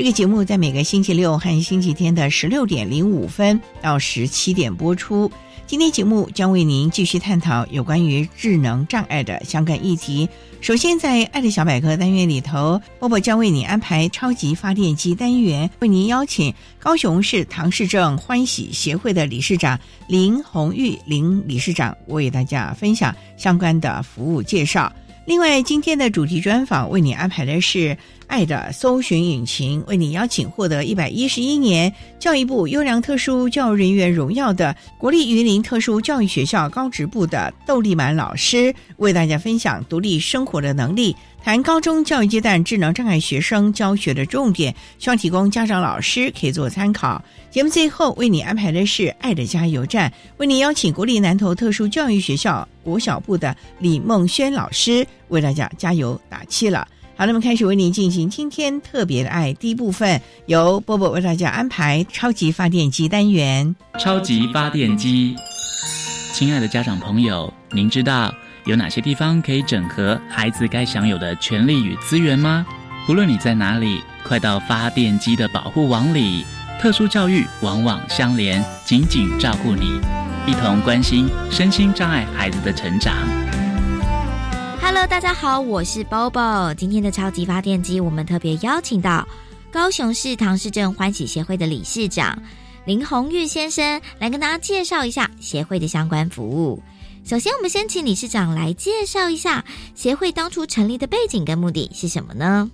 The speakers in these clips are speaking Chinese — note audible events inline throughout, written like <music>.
这个节目在每个星期六和星期天的十六点零五分到十七点播出。今天节目将为您继续探讨有关于智能障碍的相关议题。首先，在“爱的小百科”单元里头，波波将为你安排超级发电机单元，为您邀请高雄市唐氏症欢喜协会的理事长林红玉林理事长为大家分享相关的服务介绍。另外，今天的主题专访为你安排的是。爱的搜寻引擎为你邀请获得一百一十一年教育部优良特殊教育人员荣耀的国立榆林特殊教育学校高职部的窦立满老师，为大家分享独立生活的能力，谈高中教育阶段智能障碍学生教学的重点，希望提供家长老师可以做参考。节目最后为你安排的是爱的加油站，为你邀请国立南投特殊教育学校国小部的李梦轩老师为大家加油打气了。好，那么开始为您进行今天特别的爱第一部分，由波波为大家安排超级发电机单元。超级发电机，亲爱的家长朋友，您知道有哪些地方可以整合孩子该享有的权利与资源吗？无论你在哪里，快到发电机的保护网里。特殊教育往往相连，紧紧照顾你，一同关心身心障碍孩子的成长。Hello，大家好，我是 Bobo。今天的超级发电机，我们特别邀请到高雄市唐氏镇欢喜协会的理事长林宏玉先生来跟大家介绍一下协会的相关服务。首先，我们先请理事长来介绍一下协会当初成立的背景跟目的是什么呢？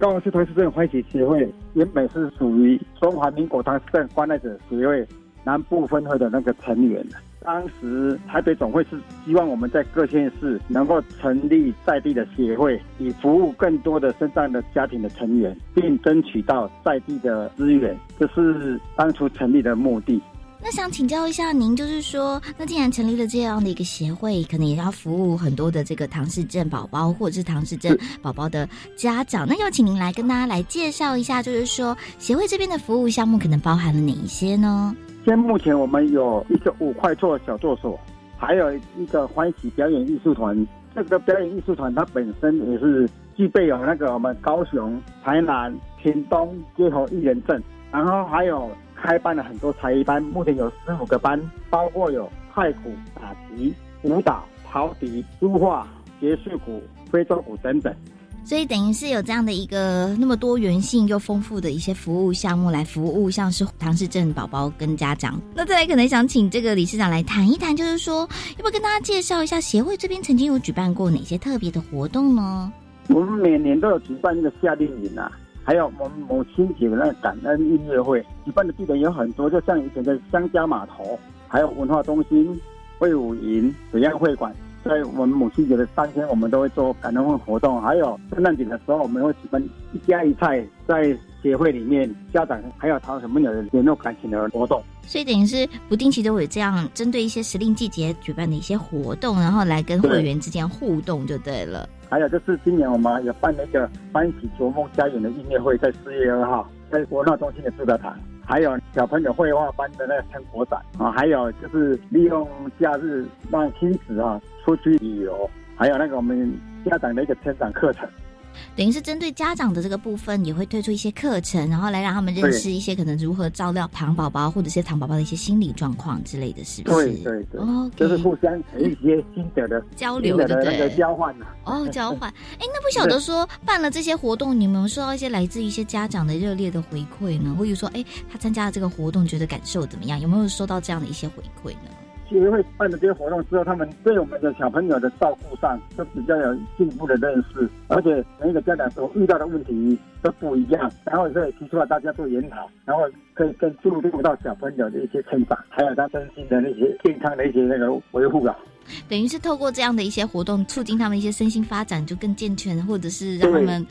高雄市唐氏症欢喜协会原本是属于中华民国唐氏症关爱者协会南部分会的那个成员。当时台北总会是希望我们在各县市能够成立在地的协会，以服务更多的身障的家庭的成员，并争取到在地的资源，这是当初成立的目的。那想请教一下您，就是说，那既然成立了这样的一个协会，可能也要服务很多的这个唐氏症宝宝或者是唐氏症宝宝的家长，那要请您来跟大家来介绍一下，就是说协会这边的服务项目可能包含了哪一些呢？现目前我们有一个五块座小作所，还有一个欢喜表演艺术团。这个表演艺术团它本身也是具备有那个我们高雄、台南、屏东街头艺人证，然后还有开办了很多才艺班，目前有十五个班，包括有太鼓、打击、舞蹈、陶笛、书画、爵士鼓、非洲鼓等等。所以等于是有这样的一个那么多元性又丰富的一些服务项目来服务，像是唐氏症宝宝跟家长。那再来可能想请这个理事长来谈一谈，就是说要不要跟大家介绍一下协会这边曾经有举办过哪些特别的活动呢？我们每年都有举办一个夏令营啊，还有我们母亲节的那个感恩音乐会，举办的地点有很多，就像以前的香家码头，还有文化中心、魏武营、水漾会馆。在我们母亲节的当天，我们都会做感恩会活动，还有圣诞节的时候，我们会举办一家一菜，在协会里面，家长还有讨什么有联络感情的活动。所以等于是不定期都会这样，针对一些时令季节举办的一些活动，然后来跟会员之间互动就对了。还有就是今年我们也办了一个欢喜逐梦家园的音乐会，在四月二号在国贸中心的主道堂。还有小朋友绘画班的那个成果展啊，还有就是利用假日让亲子啊出去旅游，还有那个我们家长的一个成长课程。等于是针对家长的这个部分，也会推出一些课程，然后来让他们认识一些可能如何照料糖宝宝，或者是糖宝宝的一些心理状况之类的，是不是？对对对，哦，就是互相一些心得的交流的那个交换哦，<laughs> 交换。哎，那不晓得说办了这些活动，你们有收到一些来自于一些家长的热烈的回馈呢？或者说，哎，他参加了这个活动，觉得感受怎么样？有没有收到这样的一些回馈呢？协会办的这些活动之后，他们对我们的小朋友的照顾上都比较有进一步的认识，而且每一个家长所遇到的问题都不一样，然后可以提出来大家做研讨，然后可以更注入到小朋友的一些成长，还有他身心的那些健康的一些那个维护啊。等于是透过这样的一些活动，促进他们一些身心发展就更健全，或者是让他们。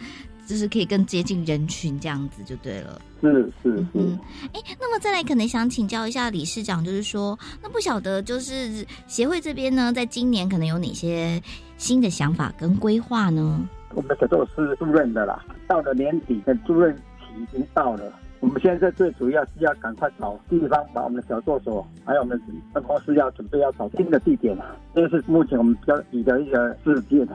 就是可以更接近人群这样子就对了。是是嗯，哎，那么再来可能想请教一下理事长，就是说，那不晓得就是协会这边呢，在今年可能有哪些新的想法跟规划呢？我们的小作是住任的啦，到了年底的住任期已经到了，我们现在最主要是要赶快找地方，把我们的小作所还有我们办公室要准备要找新的地点了，这是目前我们比较急的一个事件。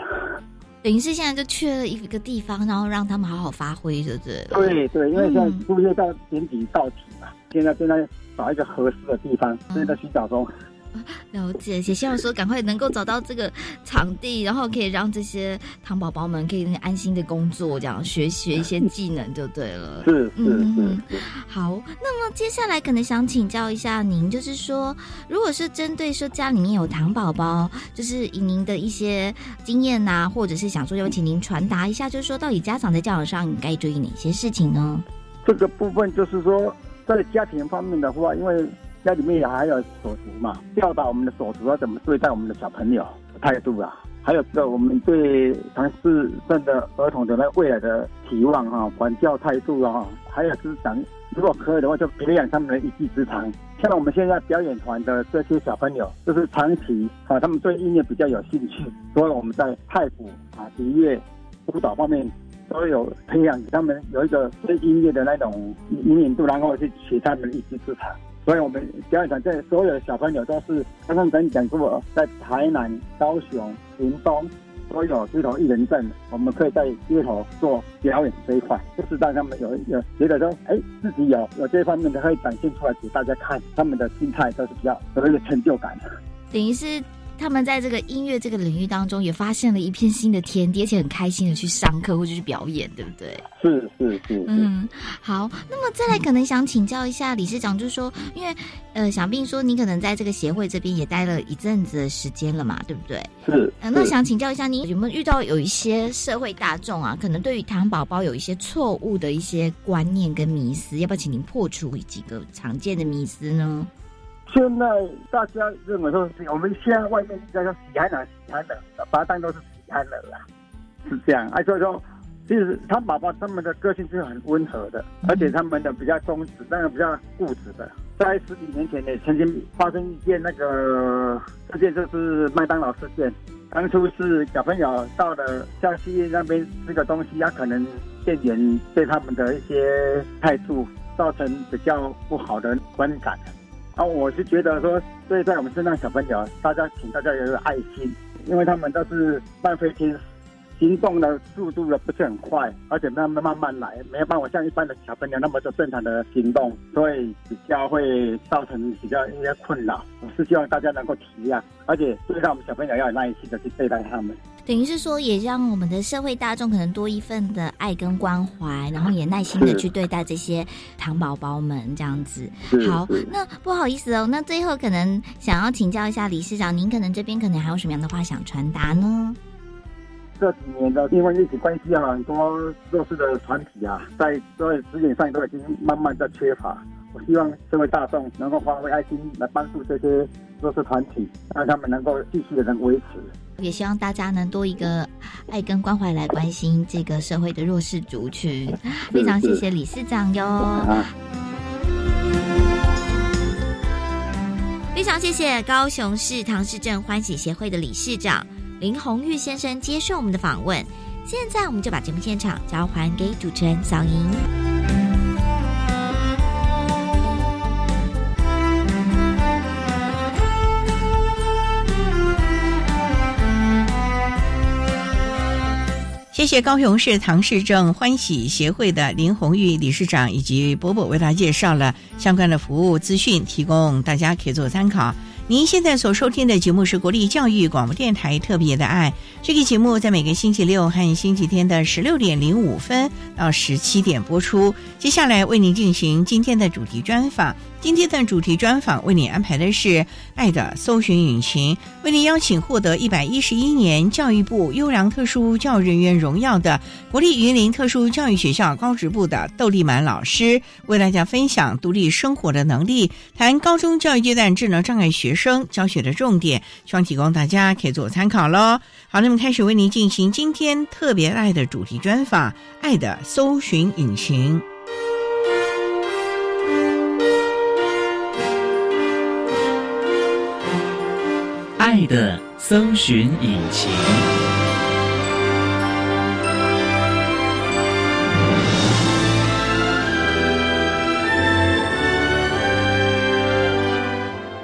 等于是现在就缺了一个地方，然后让他们好好发挥，对不对？对对，因为现在物业到年底到期嘛，现在正在找一个合适的地方，正在寻找中。<laughs> 了解，也希望说赶快能够找到这个场地，然后可以让这些糖宝宝们可以安心的工作，这样学学一些技能就对了。是是是。好，那么接下来可能想请教一下您，就是说，如果是针对说家里面有糖宝宝，就是以您的一些经验呐，或者是想说要请您传达一下，就是说到底家长在教养上该注意哪些事情呢？这个部分就是说，在家庭方面的话，因为。家里面也还有手足嘛，教导我们的手足要怎么对待我们的小朋友态度啊，还有这我们对唐氏症的儿童的那未来的期望啊，管教态度啊，还有就是讲，如果可以的话，就培养他们的一技之长。像我们现在表演团的这些小朋友，就是长期啊，他们对音乐比较有兴趣，所以我们在太鼓啊、笛乐、舞蹈方面都有培养他们有一个对音乐的那种灵敏度，然后去学他们的一技之长。所以，我们表演团在所有的小朋友都是刚刚跟你讲过，在台南、高雄、屏东都有街头艺人证，我们可以在街头做表演这一块，就是让他们有有觉得说，哎，自己有有这方面的可以展现出来给大家看，他们的心态都是比较有一个成就感的。等于是。他们在这个音乐这个领域当中，也发现了一片新的天地，而且很开心的去上课或者去表演，对不对？是是是。嗯，好。那么再来，可能想请教一下理事长，就是说，因为呃，想必说你可能在这个协会这边也待了一阵子的时间了嘛，对不对？是。那想请教一下，你有没有遇到有一些社会大众啊，可能对于糖宝宝有一些错误的一些观念跟迷思，要不要请您破除几个常见的迷思呢？现在大家认为说，我们现在外面叫做喜憨儿、喜憨儿，把它当做是喜憨儿啦，是这样。哎，所以说，其实他宝宝他们的个性是很温和的，而且他们的比较忠实，但是比较固执的。在十几年前也，曾经发生一件那个事件，就是麦当劳事件。当初是小朋友到了江西那边吃个东西，他可能店员对他们的一些态度造成比较不好的观感。啊，我是觉得说，对在我们身上小朋友，大家请大家有个爱心，因为他们都是慢飞天，行动的速度呢不是很快，而且他们慢慢来，没有办法像一般的小朋友那么多正常的行动，所以比较会造成比较一些困扰。我是希望大家能够体谅，而且对待我们小朋友要有耐心的去对待他们。等于是说，也让我们的社会大众可能多一份的爱跟关怀，然后也耐心的去对待这些糖宝宝们这样子。好，那不好意思哦，那最后可能想要请教一下理事长，您可能这边可能还有什么样的话想传达呢？这几年的因为疫情关系啊，很多弱势的团体啊，在所有资源上都已经慢慢在缺乏。我希望社会大众能够发挥爱心来帮助这些弱势团体，让他们能够继续的能维持。也希望大家能多一个爱跟关怀来关心这个社会的弱势族群。非常谢谢理事长哟，非常谢谢高雄市唐氏镇欢喜协会的理事长林红玉先生接受我们的访问。现在我们就把节目现场交还给主持人小莹。谢谢高雄市唐氏症欢喜协会的林红玉理事长以及伯伯为大家介绍了相关的服务资讯，提供大家可以做参考。您现在所收听的节目是国立教育广播电台特别的爱，这个节目在每个星期六和星期天的十六点零五分到十七点播出。接下来为您进行今天的主题专访。今天的主题专访为你安排的是“爱的搜寻引擎”，为您邀请获得一百一十一年教育部优良特殊教育人员荣耀的国立云林特殊教育学校高职部的窦立满老师，为大家分享独立生活的能力，谈高中教育阶段智能障碍学生教学的重点，希望提供大家可以做参考喽。好，那么开始为您进行今天特别爱的主题专访，“爱的搜寻引擎”。爱的搜寻引擎。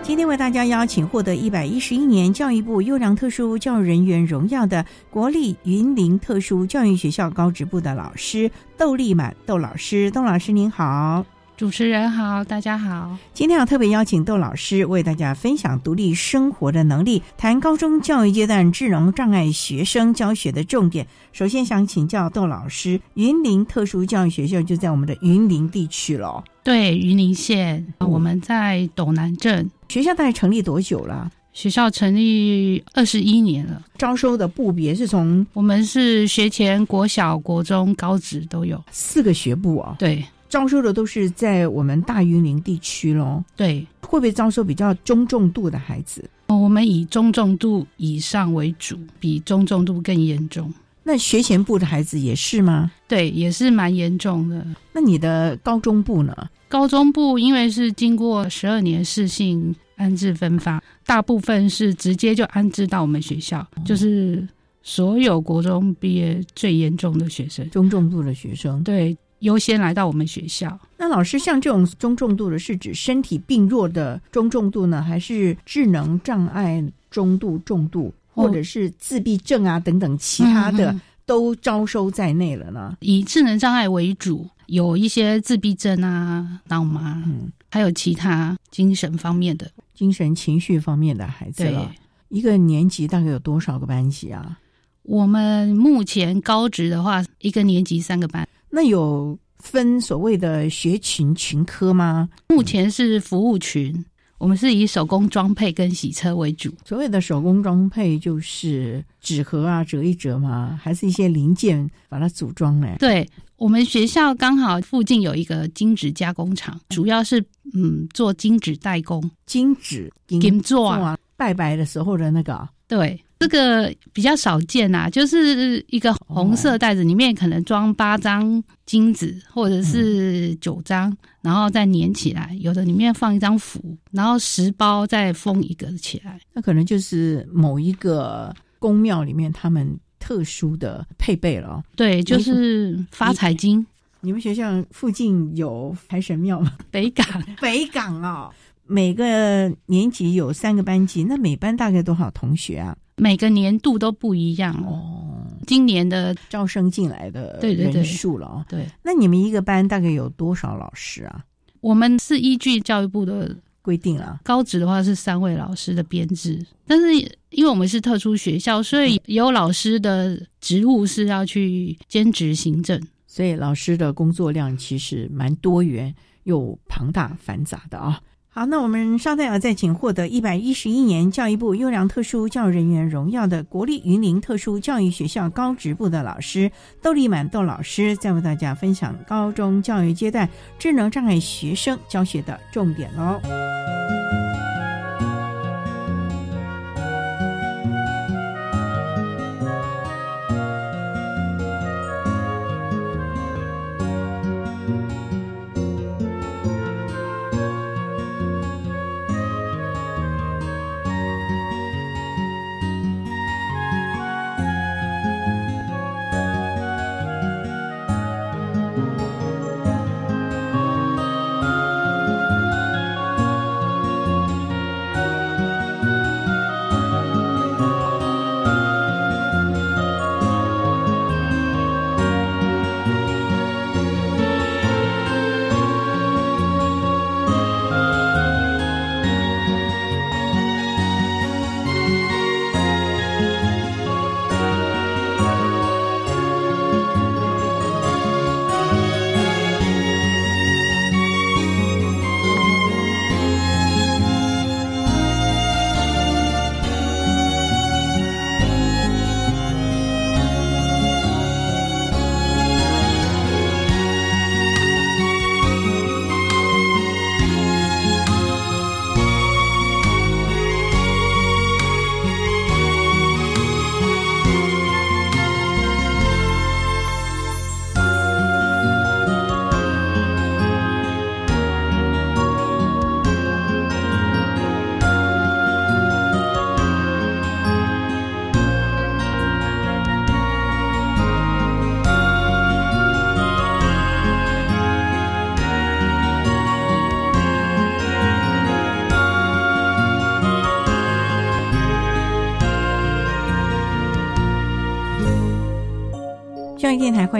今天为大家邀请获得一百一十一年教育部优良特殊教育人员荣耀的国立云林特殊教育学校高职部的老师窦立满窦老师，窦老师您好。主持人好，大家好。今天要特别邀请窦老师为大家分享独立生活的能力，谈高中教育阶段智能障碍学生教学的重点。首先想请教窦老师，云林特殊教育学校就在我们的云林地区了。对，云林县，我们在斗南镇。学校大概成立多久了？学校成立二十一年了。招收的部别是从我们是学前、国小、国中、高职都有四个学部哦。对。招收的都是在我们大云林地区喽，对，会不会招收比较中重度的孩子？哦，我们以中重度以上为主，比中重度更严重。那学前部的孩子也是吗？对，也是蛮严重的。那你的高中部呢？高中部因为是经过十二年试性安置分发，大部分是直接就安置到我们学校，就是所有国中毕业最严重的学生，中重度的学生，对。优先来到我们学校。那老师，像这种中重度的，是指身体病弱的中重度呢，还是智能障碍中度、重度，或者是自闭症啊等等其他的都招收在内了呢？以智能障碍为主，有一些自闭症啊、脑麻，嗯，还有其他精神方面的、精神情绪方面的孩子了。一个年级大概有多少个班级啊？我们目前高职的话，一个年级三个班。那有分所谓的学群群科吗？目前是服务群，我们是以手工装配跟洗车为主。所谓的手工装配就是纸盒啊，折一折嘛？还是一些零件把它组装呢？对我们学校刚好附近有一个金纸加工厂，主要是嗯做金纸代工，金纸金做啊，拜拜的时候的那个对。这个比较少见呐，就是一个红色袋子，里面可能装八张金子或者是九张，然后再粘起来。有的里面放一张符，然后十包再封一个起来。那可能就是某一个宫庙里面他们特殊的配备了。对，就是发财金。你们学校附近有财神庙吗？北港，<laughs> 北港哦。每个年级有三个班级，那每班大概多少同学啊？每个年度都不一样哦。今年的招生进来的人数了哦。对，那你们一个班大概有多少老师啊？我们是依据教育部的规定啊。高职的话是三位老师的编制，但是因为我们是特殊学校，所以有老师的职务是要去兼职行政，所以老师的工作量其实蛮多元又庞大繁杂的啊。好，那我们稍待要再请获得一百一十一年教育部优良特殊教育人员荣耀的国立云林特殊教育学校高职部的老师窦立满窦老师，再为大家分享高中教育阶段智能障碍学生教学的重点喽。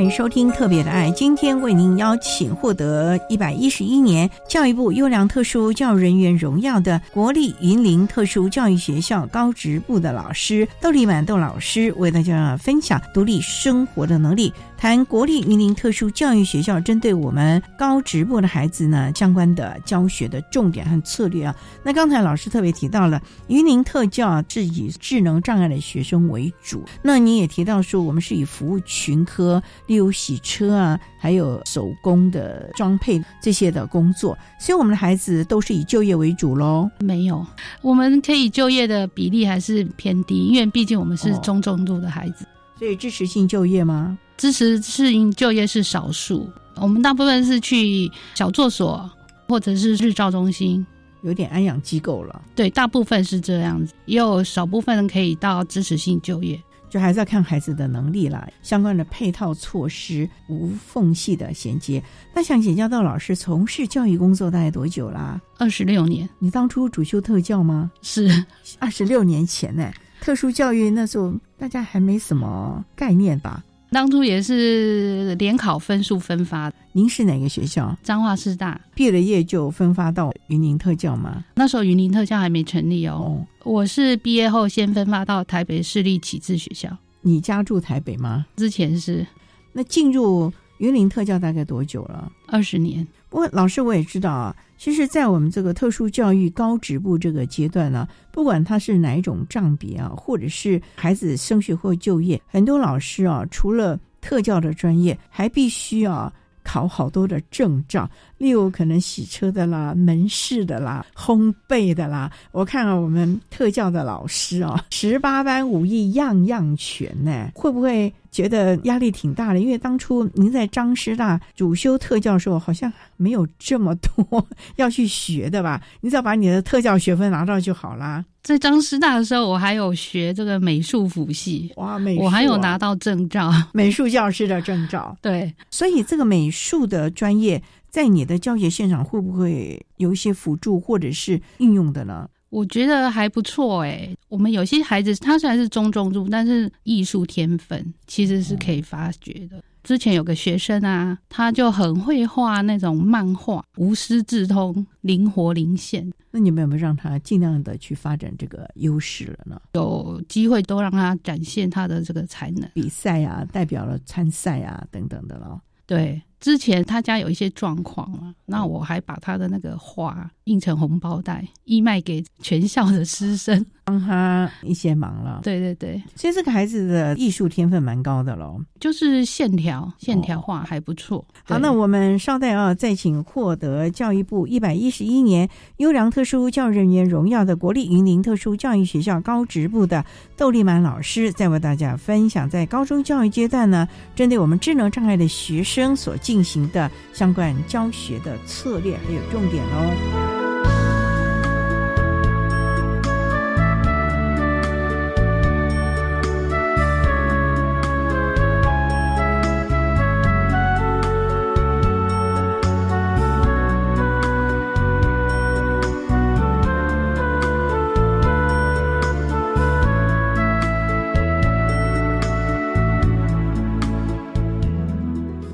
欢迎收听《特别的爱》。今天为您邀请获得一百一十一年教育部优良特殊教育人员荣耀的国立云林特殊教育学校高职部的老师窦立满窦老师，为大家分享独立生活的能力。谈国立云林特殊教育学校针对我们高职部的孩子呢相关的教学的重点和策略啊。那刚才老师特别提到了云林特教是以智能障碍的学生为主，那你也提到说我们是以服务群科，例如洗车啊，还有手工的装配这些的工作，所以我们的孩子都是以就业为主喽。没有，我们可以就业的比例还是偏低，因为毕竟我们是中重度的孩子，所以支持性就业吗？支持适应就业是少数，我们大部分是去小作所或者是日照中心，有点安养机构了。对，大部分是这样子，也有少部分人可以到支持性就业，就还是要看孩子的能力啦。相关的配套措施无缝隙的衔接。那想请教到老师，从事教育工作大概多久啦？二十六年。你当初主修特教吗？是二十六年前呢，特殊教育那时候大家还没什么概念吧？当初也是联考分数分发。您是哪个学校？彰化师大。毕了业就分发到云林特教吗？那时候云林特教还没成立哦。我是毕业后先分发到台北市立启智学校。你家住台北吗？之前是。那进入云林特教大概多久了？二十年。不过老师我也知道啊，其实，在我们这个特殊教育高职部这个阶段呢，不管他是哪一种障别啊，或者是孩子升学或就业，很多老师啊，除了特教的专业，还必须啊考好多的证照。例如可能洗车的啦、门市的啦、烘焙的啦，我看啊，我们特教的老师啊，十八般武艺样样全呢，会不会觉得压力挺大的？因为当初您在张师大主修特教的时候，好像没有这么多 <laughs> 要去学的吧？你只要把你的特教学分拿到就好啦。在张师大的时候，我还有学这个美术辅系，哇，美术，我还有拿到证照，<laughs> 美术教师的证照。对，所以这个美术的专业。在你的教学现场会不会有一些辅助或者是应用的呢？我觉得还不错哎。我们有些孩子他虽然是中中度，但是艺术天分其实是可以发掘的。之前有个学生啊，他就很会画那种漫画，无师自通，灵活灵现。那你们有没有让他尽量的去发展这个优势了呢？有机会都让他展现他的这个才能，比赛啊，代表了参赛啊等等的咯。对。之前他家有一些状况嘛，那我还把他的那个画印成红包袋，义卖给全校的师生，<laughs> 帮他一些忙了。对对对，其实这个孩子的艺术天分蛮高的喽，就是线条线条画还不错。好，那我们稍待啊，再请获得教育部一百一十一年优良特殊教育人员荣耀的国立云林特殊教育学校高职部的窦立满老师，再为大家分享在高中教育阶段呢，针对我们智能障碍的学生所。进行的相关教学的策略还有重点哦。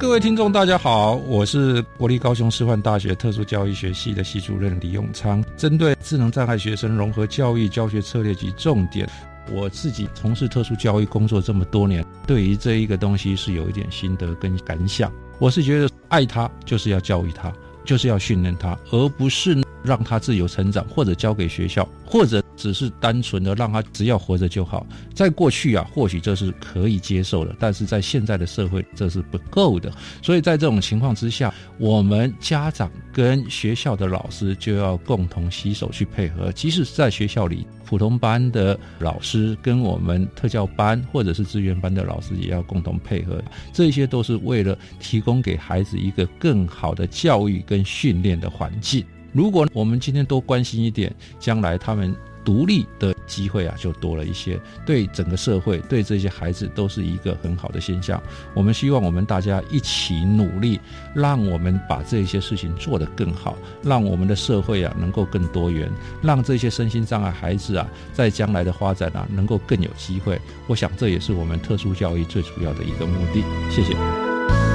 各位听众，大家好，我是国立高雄师范大学特殊教育学系的系主任李永昌。针对智能障碍学生融合教育教学策略及重点，我自己从事特殊教育工作这么多年，对于这一个东西是有一点心得跟感想。我是觉得，爱他就是要教育他，就是要训练他，而不是让他自由成长，或者交给学校，或者。只是单纯的让他只要活着就好，在过去啊，或许这是可以接受的，但是在现在的社会这是不够的。所以在这种情况之下，我们家长跟学校的老师就要共同携手去配合。即使是在学校里，普通班的老师跟我们特教班或者是资源班的老师也要共同配合。这些都是为了提供给孩子一个更好的教育跟训练的环境。如果我们今天多关心一点，将来他们。独立的机会啊就多了一些，对整个社会对这些孩子都是一个很好的现象。我们希望我们大家一起努力，让我们把这些事情做得更好，让我们的社会啊能够更多元，让这些身心障碍孩子啊在将来的发展啊能够更有机会。我想这也是我们特殊教育最主要的一个目的。谢谢。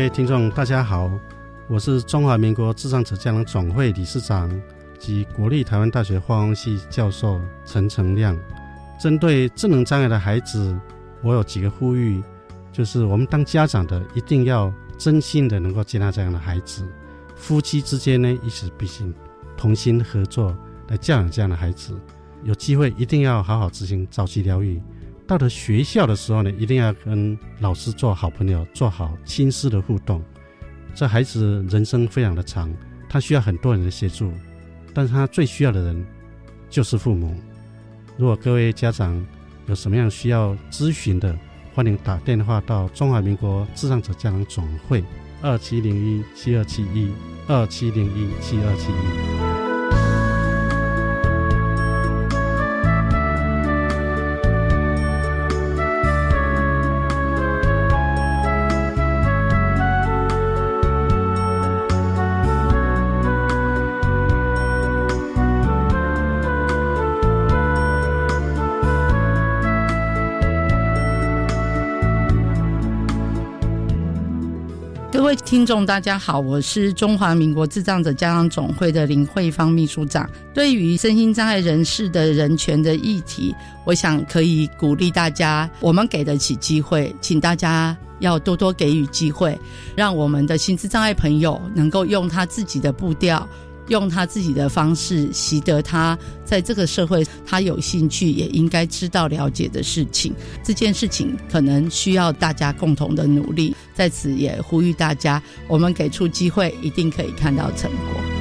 各位听众，大家好，我是中华民国智障者家长总会理事长及国立台湾大学化工系教授陈成亮。针对智能障碍的孩子，我有几个呼吁，就是我们当家长的一定要真心的能够接纳这样的孩子，夫妻之间呢，一起必须同心合作来教养这样的孩子。有机会一定要好好执行早期疗愈。到了学校的时候呢，一定要跟老师做好朋友，做好亲师的互动。这孩子人生非常的长，他需要很多人的协助，但是他最需要的人就是父母。如果各位家长有什么样需要咨询的，欢迎打电话到中华民国智障者家长总会二七零一七二七一二七零一七二七一。听众，大家好，我是中华民国智障者家长总会的林慧芳秘书长。对于身心障碍人士的人权的议题，我想可以鼓励大家，我们给得起机会，请大家要多多给予机会，让我们的心智障碍朋友能够用他自己的步调。用他自己的方式习得他在这个社会他有兴趣也应该知道了解的事情。这件事情可能需要大家共同的努力，在此也呼吁大家，我们给出机会，一定可以看到成果。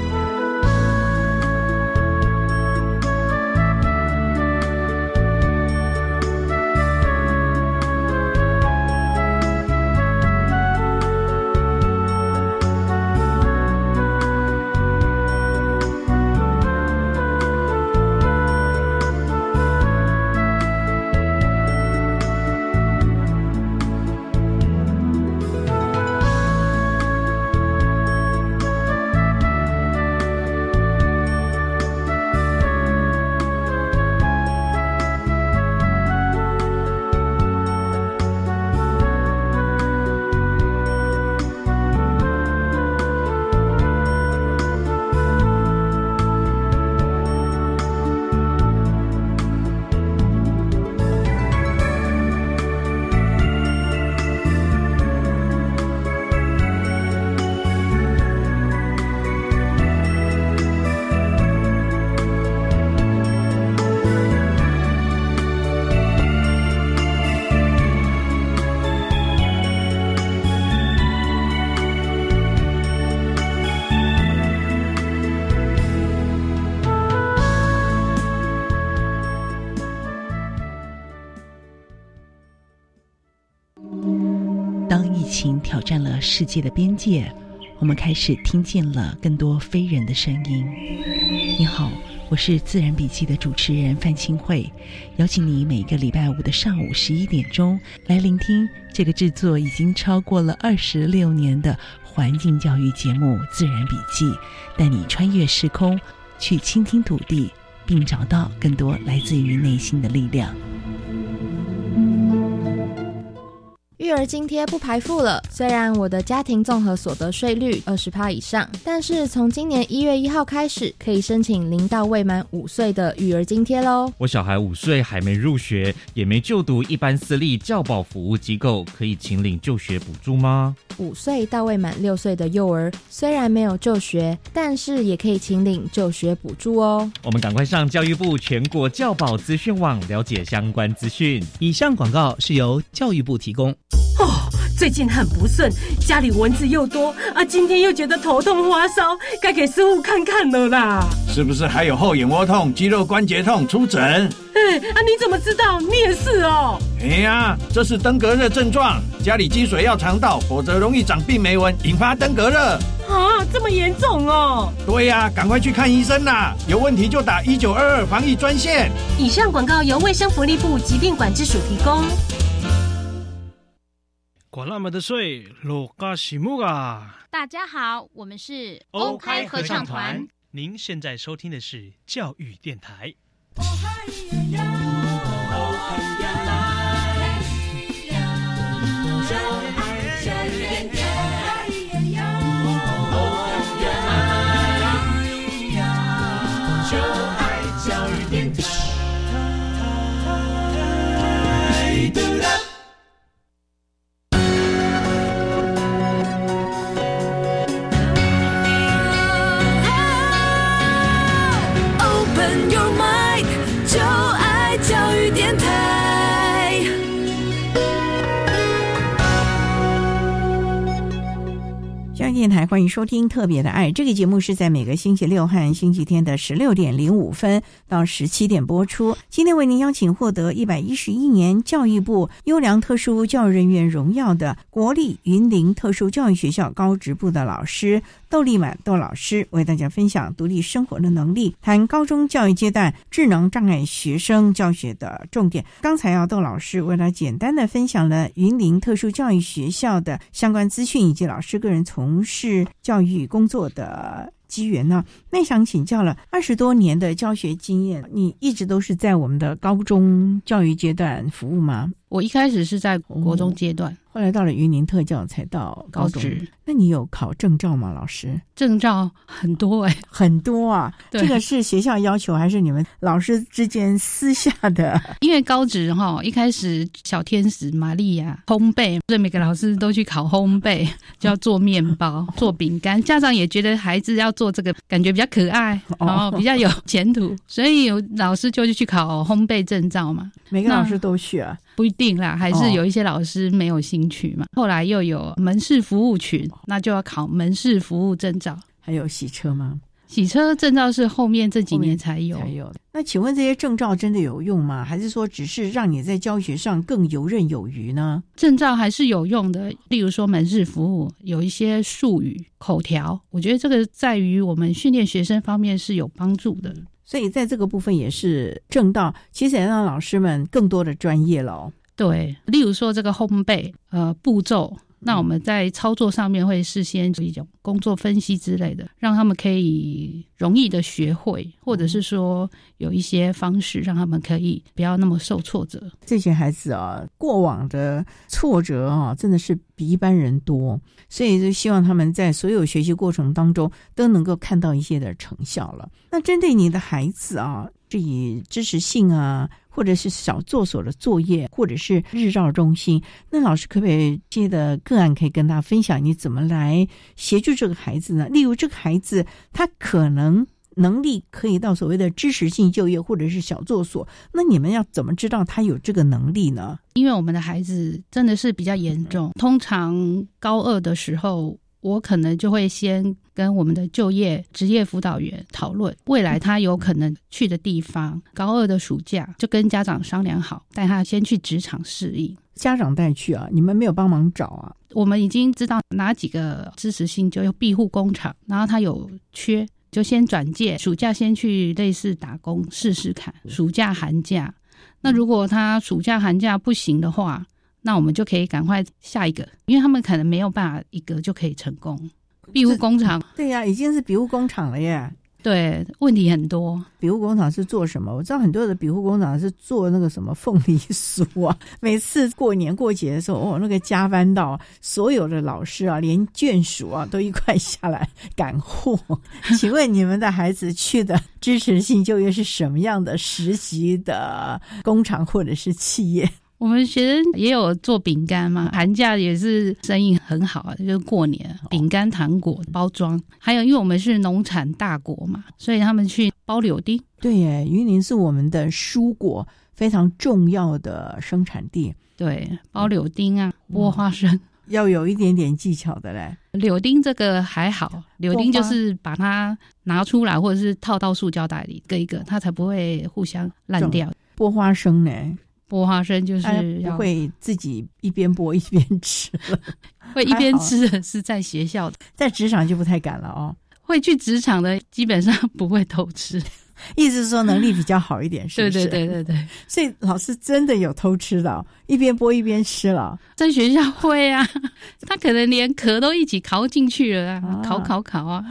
挑战了世界的边界，我们开始听见了更多非人的声音。你好，我是自然笔记的主持人范清慧，邀请你每个礼拜五的上午十一点钟来聆听这个制作已经超过了二十六年的环境教育节目《自然笔记》，带你穿越时空，去倾听土地，并找到更多来自于内心的力量。育儿津贴不排付了。虽然我的家庭综合所得税率二十趴以上，但是从今年一月一号开始，可以申请零到未满五岁的育儿津贴喽。我小孩五岁还没入学，也没就读一般私立教保服务机构，可以请领就学补助吗？五岁到未满六岁的幼儿虽然没有就学，但是也可以请领就学补助哦。我们赶快上教育部全国教保资讯网了解相关资讯。以上广告是由教育部提供。哦，最近很不顺，家里蚊子又多啊，今天又觉得头痛发烧，该给师傅看看了啦。是不是还有后眼窝痛、肌肉关节痛？出诊。哎啊，你怎么知道？你也是哦。哎呀，这是登革热症状，家里积水要肠道，否则容易长病媒蚊，引发登革热。啊，这么严重哦！对呀，赶快去看医生啦！有问题就打一九二二防疫专线。以上广告由卫生福利部疾病管制署提供。管那么的水，落嘎西木啊！大家好，我们是欧开合唱团。您现在收听的是教育电台。电台欢迎收听《特别的爱》这个节目，是在每个星期六和星期天的十六点零五分到十七点播出。今天为您邀请获得一百一十一年教育部优良特殊教育人员荣耀的国立云林特殊教育学校高职部的老师窦立满窦老师，为大家分享独立生活的能力，谈高中教育阶段智能障碍学生教学的重点。刚才啊，窦老师为了简单的分享了云林特殊教育学校的相关资讯以及老师个人从是教育工作的机缘呢？那想请教了，二十多年的教学经验，你一直都是在我们的高中教育阶段服务吗？我一开始是在国中阶段，后来到了云林特教才到高职。那你有考证照吗？老师，证照很多哎，很多啊。<laughs> 这个是学校要求，还是你们老师之间私下的？<laughs> 因为高职哈，一开始小天使玛利亚烘焙，所以每个老师都去考烘焙，<laughs> 就要做面包、做饼干。家长也觉得孩子要做这个，感觉比较可爱，然后比较有前途，所以有老师就去考烘焙证照嘛。每个老师都去啊。不一定啦，还是有一些老师没有兴趣嘛。后来又有门市服务群，那就要考门市服务证照。还有洗车吗？洗车证照是后面这几年才有。才有。那请问这些证照真的有用吗？还是说只是让你在教学上更游刃有余呢？证照还是有用的。例如说门市服务有一些术语口条，我觉得这个在于我们训练学生方面是有帮助的。所以在这个部分也是正道，其实也让老师们更多的专业了。对，例如说这个烘焙，呃，步骤。那我们在操作上面会事先做一种工作分析之类的，让他们可以容易的学会，或者是说有一些方式让他们可以不要那么受挫折。这些孩子啊，过往的挫折啊，真的是比一般人多，所以就希望他们在所有学习过程当中都能够看到一些的成效了。那针对你的孩子啊，这以知识性啊。或者是小作所的作业，或者是日照中心，那老师可不可以接的个案可以跟大家分享，你怎么来协助这个孩子呢？例如，这个孩子他可能能力可以到所谓的知识性就业，或者是小作所，那你们要怎么知道他有这个能力呢？因为我们的孩子真的是比较严重，通常高二的时候。我可能就会先跟我们的就业职业辅导员讨论未来他有可能去的地方。高二的暑假就跟家长商量好，带他先去职场适应。家长带去啊？你们没有帮忙找啊？我们已经知道哪几个支持性就有庇护工厂，然后他有缺，就先转介。暑假先去类似打工试试看。暑假寒假，那如果他暑假寒假不行的话。那我们就可以赶快下一个，因为他们可能没有办法一个就可以成功。庇护工厂，对呀，已经是庇护工厂了耶。对，问题很多。庇护工厂是做什么？我知道很多的庇护工厂是做那个什么凤梨酥啊。<laughs> 每次过年过节的时候，哦，那个加班到所有的老师啊，连眷属啊都一块下来赶货。<laughs> 请问你们的孩子去的支持性就业是什么样的实习的工厂或者是企业？我们学生也有做饼干嘛，寒假也是生意很好啊，就是过年饼干、糖果包装，还有因为我们是农产大国嘛，所以他们去包柳丁。对耶，云林是我们的蔬果非常重要的生产地。对，包柳丁啊，剥花生。要有一点点技巧的嘞。柳丁这个还好，柳丁就是把它拿出来，或者是套到塑胶袋里，一个一个，它才不会互相烂掉。剥花生呢？剥花生就是不会自己一边剥一边吃了，<laughs> 会一边吃的是在学校的，在职场就不太敢了哦。会去职场的基本上不会偷吃，<laughs> 意思是说能力比较好一点，是不是？对对对对。所以老师真的有偷吃的，一边剥一边吃了，在学校会啊，<laughs> 他可能连壳都一起烤进去了啊，烤烤烤啊，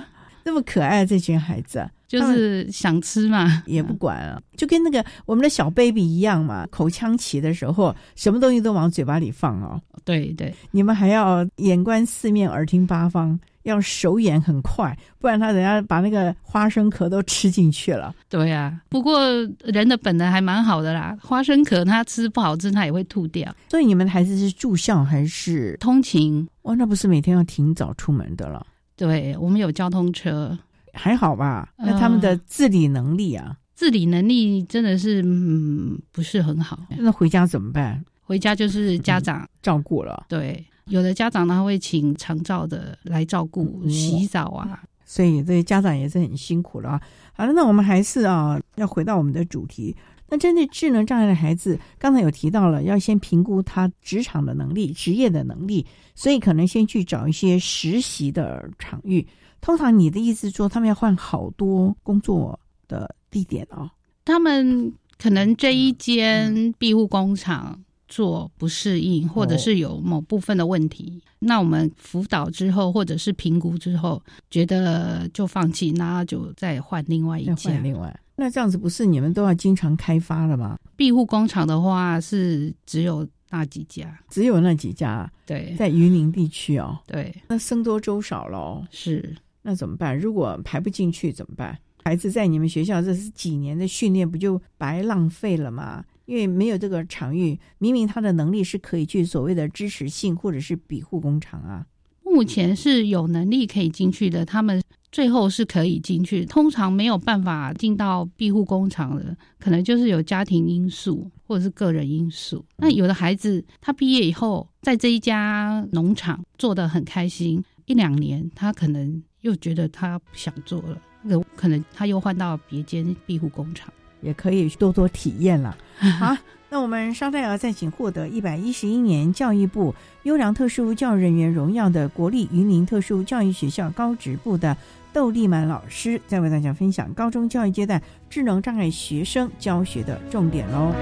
那么可爱这群孩子。就是想吃嘛，也不管啊，就跟那个我们的小 baby 一样嘛。口腔期的时候，什么东西都往嘴巴里放哦。对对，你们还要眼观四面，耳听八方，要手眼很快，不然他等下把那个花生壳都吃进去了。对呀，不过人的本能还蛮好的啦，花生壳他吃不好吃，他也会吐掉。所以你们的孩子是住校还是通勤？哇，那不是每天要挺早出门的了。对我们有交通车。还好吧？那他们的自理能力啊，自理能力真的是嗯不是很好。那回家怎么办？回家就是家长照顾了。对，有的家长他会请长照的来照顾洗澡啊，所以这些家长也是很辛苦了啊。好了，那我们还是啊要回到我们的主题。那针对智能障碍的孩子，刚才有提到了要先评估他职场的能力、职业的能力，所以可能先去找一些实习的场域。通常你的意思说，他们要换好多工作的地点哦。他们可能这一间庇护工厂做不适应，或者是有某部分的问题，那我们辅导之后，或者是评估之后，觉得就放弃，那就再换另外一家。另外，那这样子不是你们都要经常开发了吗？庇护工厂的话是只有那几家，只有那几家。对，在云林地区哦。对，那僧多粥少喽。是。那怎么办？如果排不进去怎么办？孩子在你们学校这是几年的训练，不就白浪费了吗？因为没有这个场域，明明他的能力是可以去所谓的支持性或者是庇护工厂啊。目前是有能力可以进去的，他们最后是可以进去。通常没有办法进到庇护工厂的，可能就是有家庭因素或者是个人因素。那有的孩子他毕业以后，在这一家农场做的很开心，一两年他可能。又觉得他不想做了，那可能他又换到别间庇护工厂，也可以多多体验了。<laughs> 好，那我们稍待要再请获得一百一十一年教育部优良特殊教育人员荣耀的国立云林特殊教育学校高职部的窦立满老师，再为大家分享高中教育阶段智能障碍学生教学的重点喽。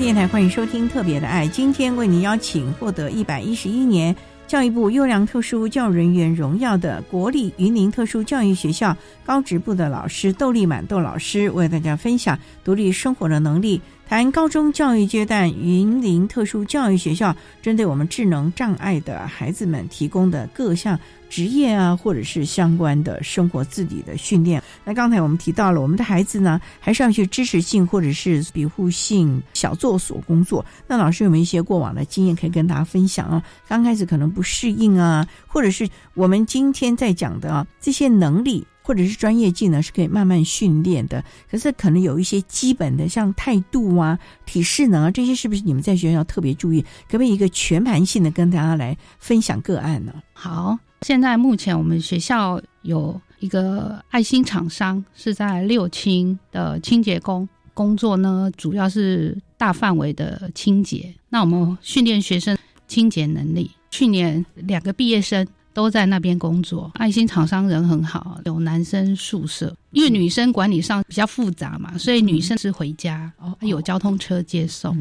电台欢迎收听《特别的爱》，今天为您邀请获得一百一十一年教育部优良特殊教育人员荣耀的国立云林特殊教育学校高职部的老师窦丽满窦老师，为大家分享独立生活的能力。谈高中教育阶段，云林特殊教育学校针对我们智能障碍的孩子们提供的各项职业啊，或者是相关的生活自理的训练。那刚才我们提到了，我们的孩子呢，还是要去支持性或者是庇护性小作所工作。那老师有没有一些过往的经验可以跟大家分享啊？刚开始可能不适应啊，或者是我们今天在讲的这些能力。或者是专业技能是可以慢慢训练的，可是可能有一些基本的像态度啊、体适能啊这些，是不是你们在学校特别注意？可不可以一个全盘性的跟大家来分享个案呢？好，现在目前我们学校有一个爱心厂商是在六清的清洁工工作呢，主要是大范围的清洁。那我们训练学生清洁能力，去年两个毕业生。都在那边工作，爱心厂商人很好，有男生宿舍，因为女生管理上比较复杂嘛，所以女生是回家，有交通车接送。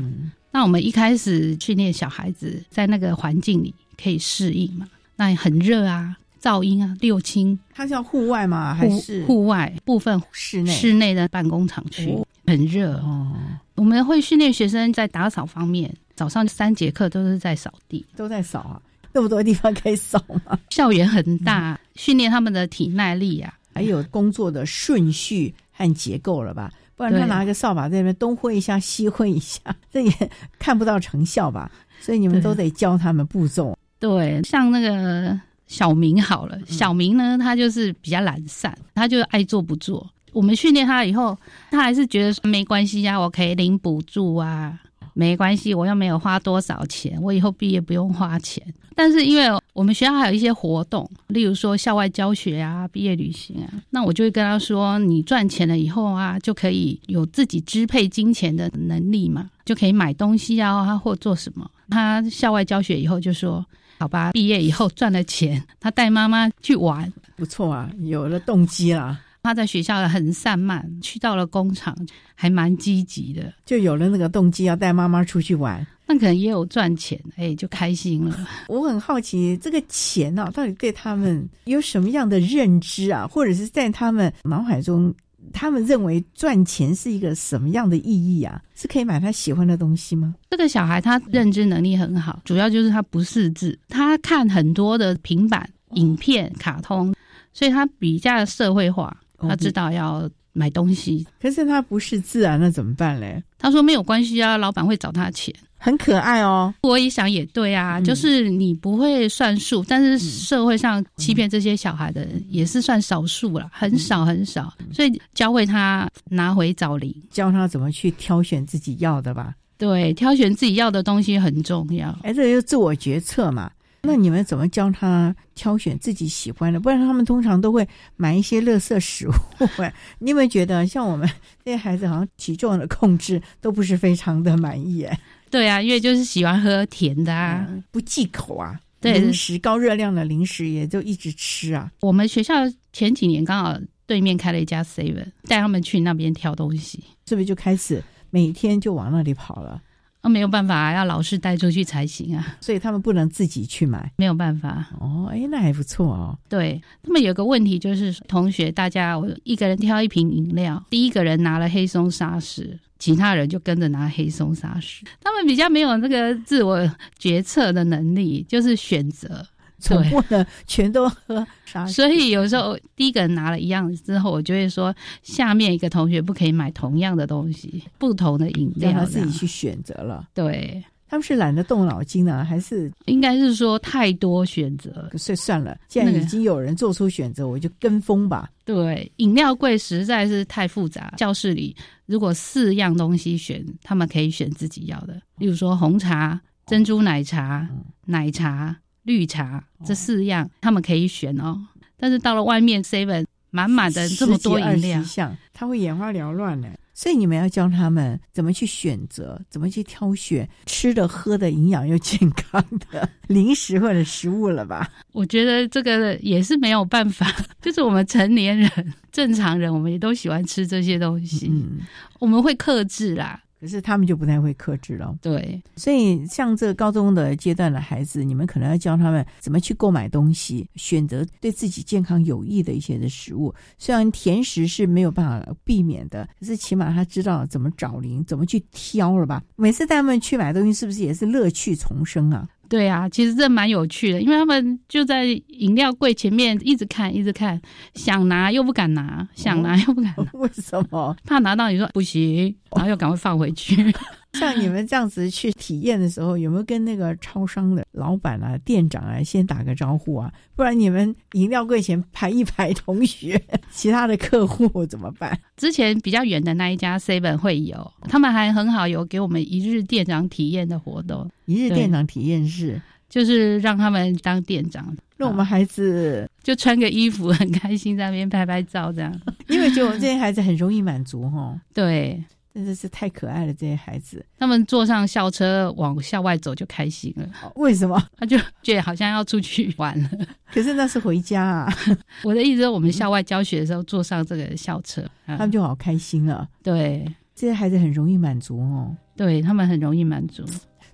那我们一开始训练小孩子在那个环境里可以适应嘛？那很热啊，噪音啊，六轻。它叫户外吗？还是户外部分室内室内的办公厂区很热哦。我们会训练学生在打扫方面，早上三节课都是在扫地，都在扫啊。那么多地方可以扫吗？校园很大，训练他们的体耐力啊，还有工作的顺序和结构了吧？不然他拿个扫把在那边东挥一下西挥一下，<laughs> 这也看不到成效吧？所以你们都得教他们步骤。对，像那个小明好了，小明呢，他就是比较懒散，他就爱做不做。我们训练他以后，他还是觉得说没关系呀，我可以领补助啊。没关系，我又没有花多少钱，我以后毕业不用花钱。但是因为我们学校还有一些活动，例如说校外教学啊、毕业旅行啊，那我就会跟他说：你赚钱了以后啊，就可以有自己支配金钱的能力嘛，就可以买东西啊，或做什么。他校外教学以后就说：好吧，毕业以后赚了钱，他带妈妈去玩，不错啊，有了动机啦。他在学校很散漫，去到了工厂还蛮积极的，就有了那个动机要带妈妈出去玩。那可能也有赚钱，哎，就开心了。<laughs> 我很好奇，这个钱呢，到底对他们有什么样的认知啊？或者是在他们脑海中，他们认为赚钱是一个什么样的意义啊？是可以买他喜欢的东西吗？这个小孩他认知能力很好，主要就是他不识字，他看很多的平板影片、卡通，所以他比较社会化。他知道要买东西，可是他不识字啊，那怎么办嘞？他说没有关系啊，老板会找他钱，很可爱哦。我一想也对啊，就是你不会算数，但是社会上欺骗这些小孩的人也是算少数了，很少很少，所以教会他拿回找零，教他怎么去挑选自己要的吧。对，挑选自己要的东西很重要。哎，这就自我决策嘛。那你们怎么教他挑选自己喜欢的？不然他们通常都会买一些垃圾食物。<laughs> 你有没有觉得，像我们这些孩子，好像体重的控制都不是非常的满意？哎，对啊，因为就是喜欢喝甜的啊，不忌口啊。对，零食高热量的零食也就一直吃啊。我们学校前几年刚好对面开了一家 seven，带他们去那边挑东西，是不是就开始每天就往那里跑了？那没有办法，要老师带出去才行啊。所以他们不能自己去买，没有办法。哦，哎，那还不错哦。对，他们有个问题就是，同学大家我一个人挑一瓶饮料，第一个人拿了黑松沙石，其他人就跟着拿黑松沙石。他们比较没有那个自我决策的能力，就是选择。总不能全都喝，<laughs> 所以有时候第一个人拿了一样之后，我就会说下面一个同学不可以买同样的东西，不同的饮料，让他自己去选择了。对，他们是懒得动脑筋呢，还是应该是说太多选择？所以算了，既然已经有人做出选择，我就跟风吧。对，饮料柜实在是太复杂。教室里如果四样东西选，他们可以选自己要的，例如说红茶、珍珠奶茶、奶茶。绿茶这四样，他们可以选哦。但是到了外面 seven 满满的这么多饮料，他会眼花缭乱的。所以你们要教他们怎么去选择，怎么去挑选吃的、喝的、营养又健康的零食或者食物了吧？我觉得这个也是没有办法，<laughs> 就是我们成年人、正常人，我们也都喜欢吃这些东西。嗯，我们会克制啦。可是他们就不太会克制了。对，所以像这个高中的阶段的孩子，你们可能要教他们怎么去购买东西，选择对自己健康有益的一些的食物。虽然甜食是没有办法避免的，可是起码他知道怎么找零，怎么去挑了吧？每次带他们去买东西，是不是也是乐趣丛生啊？对啊，其实这蛮有趣的，因为他们就在饮料柜前面一直看，一直看，想拿又不敢拿，想拿又不敢拿。<laughs> 为什么？怕拿到你说不行，然后又赶快放回去。像你们这样子去体验的时候，有没有跟那个超商的老板啊、店长啊先打个招呼啊？不然你们饮料柜前排一排同学，其他的客户怎么办？之前比较远的那一家 Seven 会有，他们还很好，有给我们一日店长体验的活动。一日店长体验是，就是让他们当店长，那我们孩子就穿个衣服，很开心在那边拍拍照，这样。因为觉得我们这些孩子很容易满足哈。<laughs> 对。真的是太可爱了，这些孩子。他们坐上校车往校外走就开心了。<laughs> 为什么？他就觉得好像要出去玩了。<laughs> 可是那是回家啊。<laughs> 我的意思是，我们校外教学的时候坐上这个校车，他们就好开心了。对，这些孩子很容易满足哦。对他们很容易满足，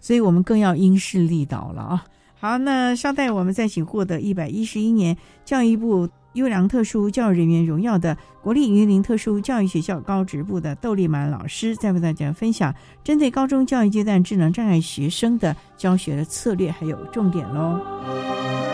所以我们更要因势利导了啊。好，那稍待我们再请获得一百一十一年教育部。优良特殊教育人员荣耀的国立云林特殊教育学校高职部的窦立满老师，再为大家分享针对高中教育阶段智能障碍学生的教学的策略还有重点喽。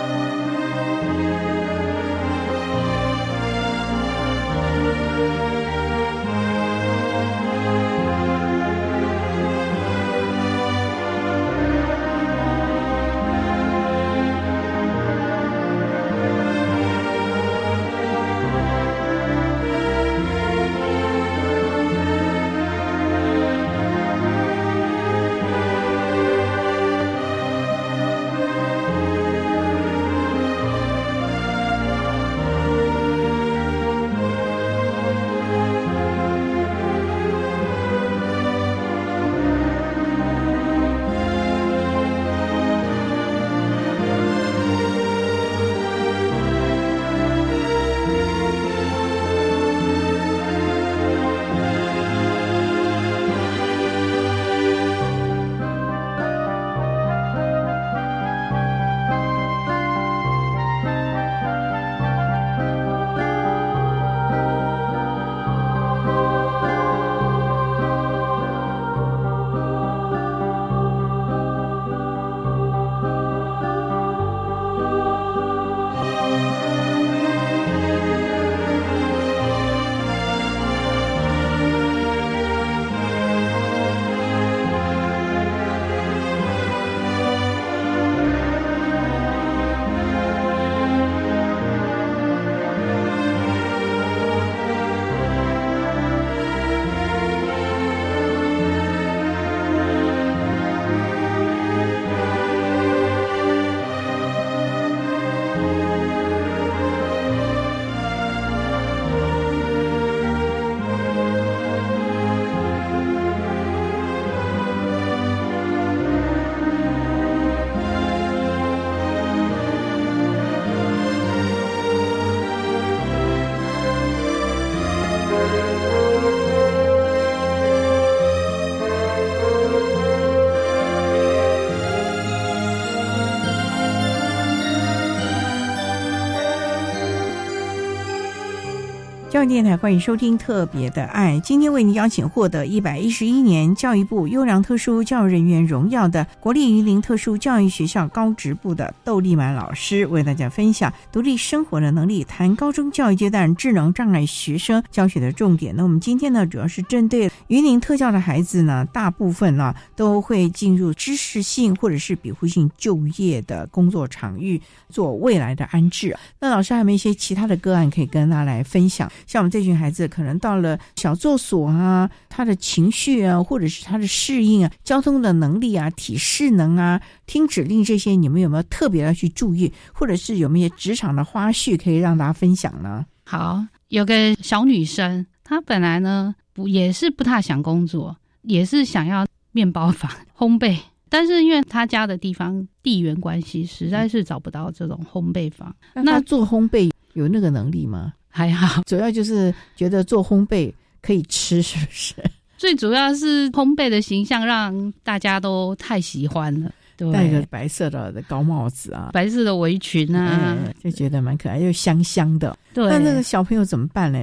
教育电台欢迎收听《特别的爱》，今天为您邀请获得一百一十一年教育部优良特殊教育人员荣耀的国立榆林特殊教育学校高职部的窦立满老师，为大家分享独立生活的能力，谈高中教育阶段智能障碍学生教学的重点。那我们今天呢，主要是针对榆林特教的孩子呢，大部分呢都会进入知识性或者是庇护性就业的工作场域，做未来的安置。那老师还有没有一些其他的个案可以跟大家来分享？像我们这群孩子，可能到了小作所啊，他的情绪啊，或者是他的适应啊，交通的能力啊，体适能啊，听指令这些，你们有没有特别要去注意，或者是有没有职场的花絮可以让大家分享呢？好，有个小女生，她本来呢不也是不太想工作，也是想要面包房烘焙，但是因为她家的地方地缘关系，实在是找不到这种烘焙房。那做烘焙有那个能力吗？还好，<laughs> 主要就是觉得做烘焙可以吃，<laughs> 是不是？最主要是烘焙的形象让大家都太喜欢了。对，戴个白色的高帽子啊，白色的围裙啊，就觉得蛮可爱，又香香的。对，那那个小朋友怎么办呢？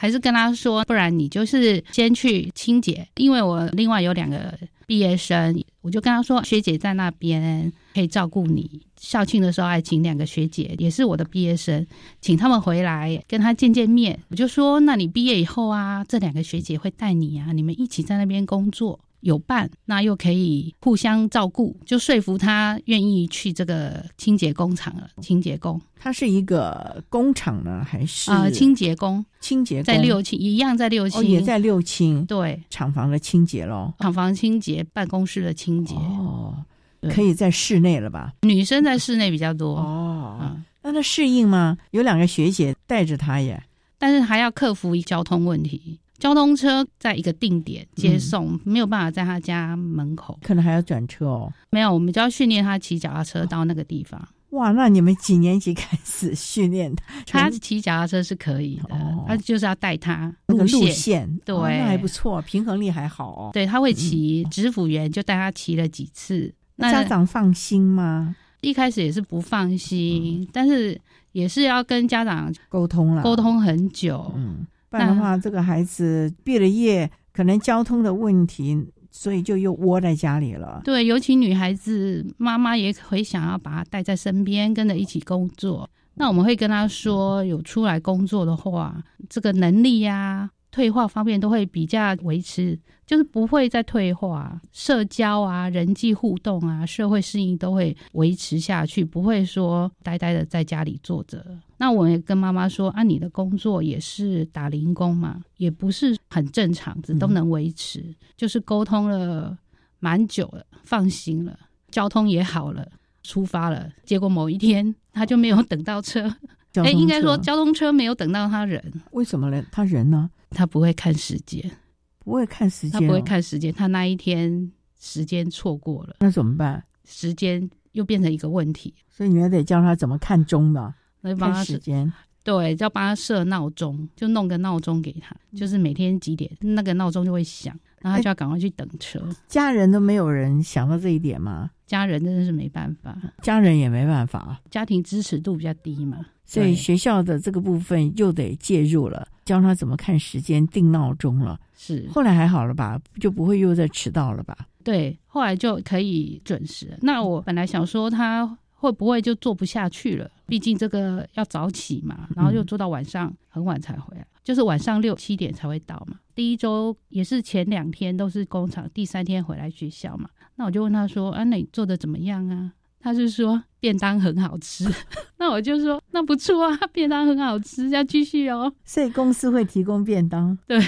还是跟他说，不然你就是先去清洁，因为我另外有两个毕业生，我就跟他说，学姐在那边可以照顾你。校庆的时候还请两个学姐，也是我的毕业生，请他们回来跟他见见面。我就说，那你毕业以后啊，这两个学姐会带你啊，你们一起在那边工作。有伴，那又可以互相照顾，就说服他愿意去这个清洁工厂了。清洁工，他是一个工厂呢，还是啊？清洁工，清洁在六清一样在六清，也在六清，对，厂房的清洁喽，厂房清洁，办公室的清洁哦，可以在室内了吧？女生在室内比较多哦。那他适应吗？有两个学姐带着他耶，但是还要克服交通问题。交通车在一个定点接送，没有办法在他家门口，可能还要转车哦。没有，我们就要训练他骑脚踏车到那个地方。哇，那你们几年级开始训练他？他骑脚踏车是可以的，他就是要带他那个路线，对，那还不错，平衡力还好哦。对，他会骑，指辅员就带他骑了几次。那家长放心吗？一开始也是不放心，但是也是要跟家长沟通了，沟通很久。嗯。不然的话，这个孩子毕了业，可能交通的问题，所以就又窝在家里了。对，尤其女孩子，妈妈也会想要把她带在身边，跟着一起工作。那我们会跟她说，有出来工作的话，这个能力呀。退化方面都会比较维持，就是不会再退化。社交啊、人际互动啊、社会适应都会维持下去，不会说呆呆的在家里坐着。那我也跟妈妈说啊，你的工作也是打零工嘛，也不是很正常，都能维持。就是沟通了蛮久了，放心了，交通也好了，出发了。结果某一天他就没有等到车，哎，应该说交通车没有等到他人，为什么呢？他人呢？他不会看时间，不会看时间，他不会看时间，他那一天时间错过了，那怎么办？时间又变成一个问题，所以你还得教他怎么看钟吧，来帮他时间。对，要帮他设闹钟，就弄个闹钟给他，就是每天几点那个闹钟就会响，然后他就要赶快去等车。家人都没有人想到这一点吗？家人真的是没办法，家人也没办法，家庭支持度比较低嘛。所以学校的这个部分又得介入了，教他怎么看时间、定闹钟了。是，后来还好了吧？就不会又再迟到了吧？对，后来就可以准时。那我本来想说他会不会就做不下去了？毕竟这个要早起嘛，然后又做到晚上很晚才回来，就是晚上六七点才会到嘛。第一周也是前两天都是工厂，第三天回来学校嘛。那我就问他说：“啊，那你做的怎么样啊？”他是说便当很好吃，<laughs> 那我就说那不错啊，便当很好吃，要继续哦。所以公司会提供便当，对，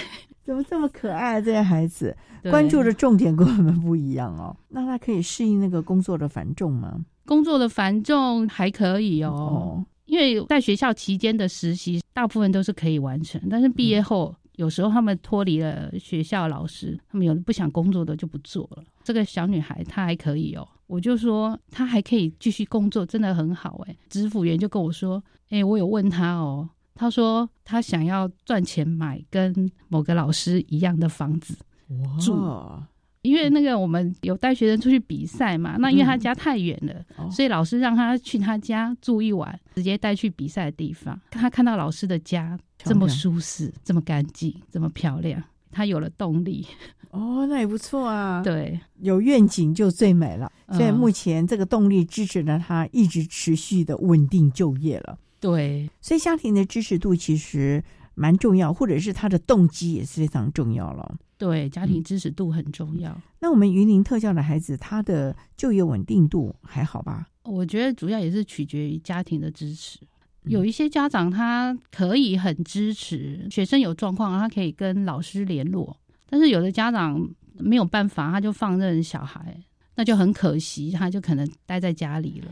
怎么这么可爱？这些孩子关注的重点跟我们不一样哦。那他可以适应那个工作的繁重吗？工作的繁重还可以哦，因为在学校期间的实习大部分都是可以完成，但是毕业后。有时候他们脱离了学校老师，他们有的不想工作的就不做了。这个小女孩她还可以哦，我就说她还可以继续工作，真的很好哎。支付员就跟我说，哎，我有问她哦，她说她想要赚钱买跟某个老师一样的房子住。因为那个我们有带学生出去比赛嘛，那因为他家太远了，所以老师让他去他家住一晚，直接带去比赛的地方。他看到老师的家这么舒适、这么干净、这么漂亮，他有了动力。哦，那也不错啊。<laughs> 对，有愿景就最美了。所以目前这个动力支持了他一直持续的稳定就业了。对，所以家庭的支持度其实蛮重要，或者是他的动机也是非常重要了。对，家庭支持度很重要。那我们云林特教的孩子，他的就业稳定度还好吧？我觉得主要也是取决于家庭的支持。有一些家长他可以很支持学生有状况，他可以跟老师联络。但是有的家长没有办法，他就放任小孩，那就很可惜，他就可能待在家里了。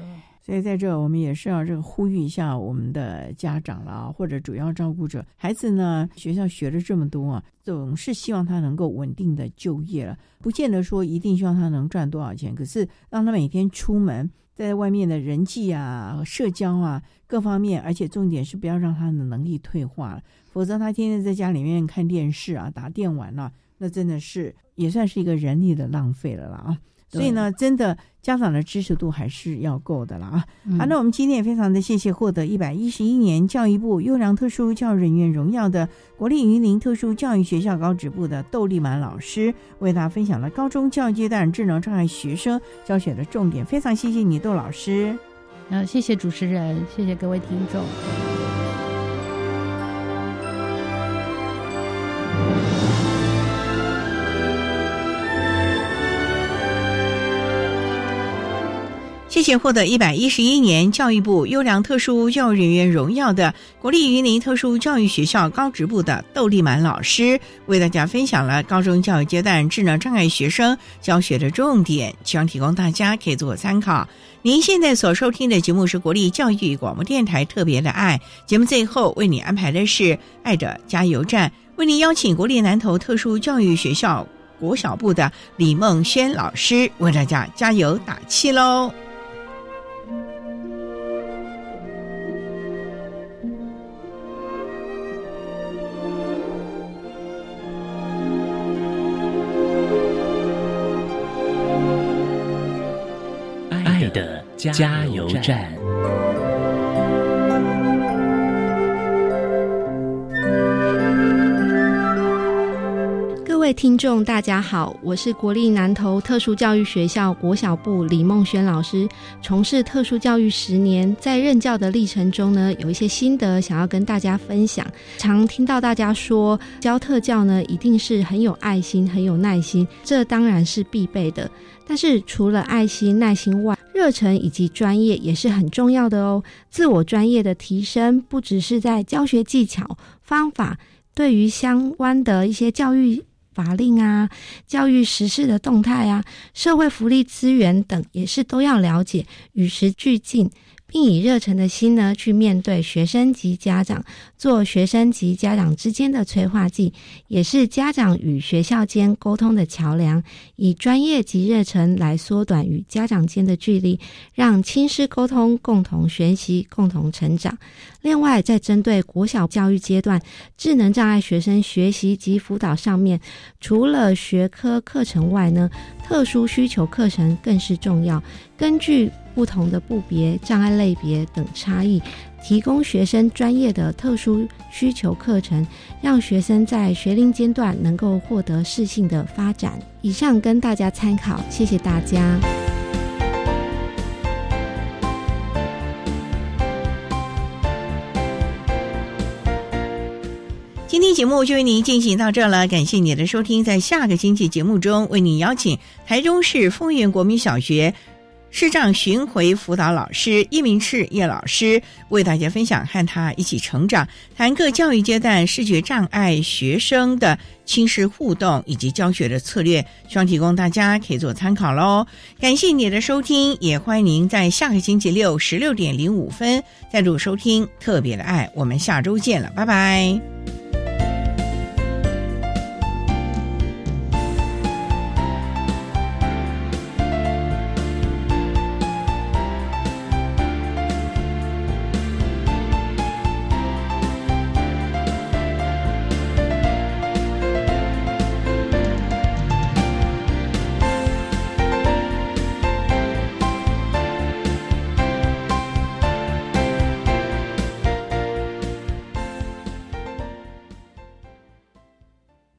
所以在这，我们也是要这个呼吁一下我们的家长了，或者主要照顾者。孩子呢，学校学了这么多啊，总是希望他能够稳定的就业了，不见得说一定希望他能赚多少钱。可是让他每天出门，在外面的人际啊、社交啊各方面，而且重点是不要让他的能力退化了，否则他天天在家里面看电视啊、打电玩啊，那真的是也算是一个人力的浪费了啦啊。所以呢，真的家长的支持度还是要够的了啊。好，那我们今天也非常的谢谢获得一百一十一年教育部优良特殊教育人员荣耀的国立云林特殊教育学校高职部的窦立满老师，为大家分享了高中教育阶段智能障碍学生教学的重点。非常谢谢你，窦老师。呃，谢谢主持人，谢谢各位听众。谢谢获得一百一十一年教育部优良特殊教育人员荣耀的国立云林特殊教育学校高职部的窦立满老师，为大家分享了高中教育阶段智能障碍学生教学的重点，希望提供大家可以做个参考。您现在所收听的节目是国立教育广播电台特别的爱节目，最后为你安排的是爱的加油站，为您邀请国立南投特殊教育学校国小部的李梦轩老师为大家加油打气喽。加油站。各位听众，大家好，我是国立南投特殊教育学校国小部李梦轩老师。从事特殊教育十年，在任教的历程中呢，有一些心得想要跟大家分享。常听到大家说，教特教呢，一定是很有爱心、很有耐心，这当然是必备的。但是除了爱心、耐心外，热忱以及专业也是很重要的哦。自我专业的提升，不只是在教学技巧、方法，对于相关的一些教育法令啊、教育实施的动态啊、社会福利资源等，也是都要了解，与时俱进。并以热忱的心呢，去面对学生及家长，做学生及家长之间的催化剂，也是家长与学校间沟通的桥梁。以专业及热忱来缩短与家长间的距离，让亲师沟通，共同学习，共同成长。另外，在针对国小教育阶段智能障碍学生学习及辅导上面，除了学科课程外呢，特殊需求课程更是重要。根据不同的步别、障碍类别等差异，提供学生专业的特殊需求课程，让学生在学龄阶段能够获得适性的发展。以上跟大家参考，谢谢大家。天节目就为您进行到这了，感谢你的收听。在下个星期节目中，为您邀请台中市丰原国民小学。视障巡回辅导老师叶明赤叶老师为大家分享和他一起成长，谈各教育阶段视觉障碍学生的亲师互动以及教学的策略，希望提供大家可以做参考喽。感谢你的收听，也欢迎您在下个星期六十六点零五分再度收听特别的爱。我们下周见了，拜拜。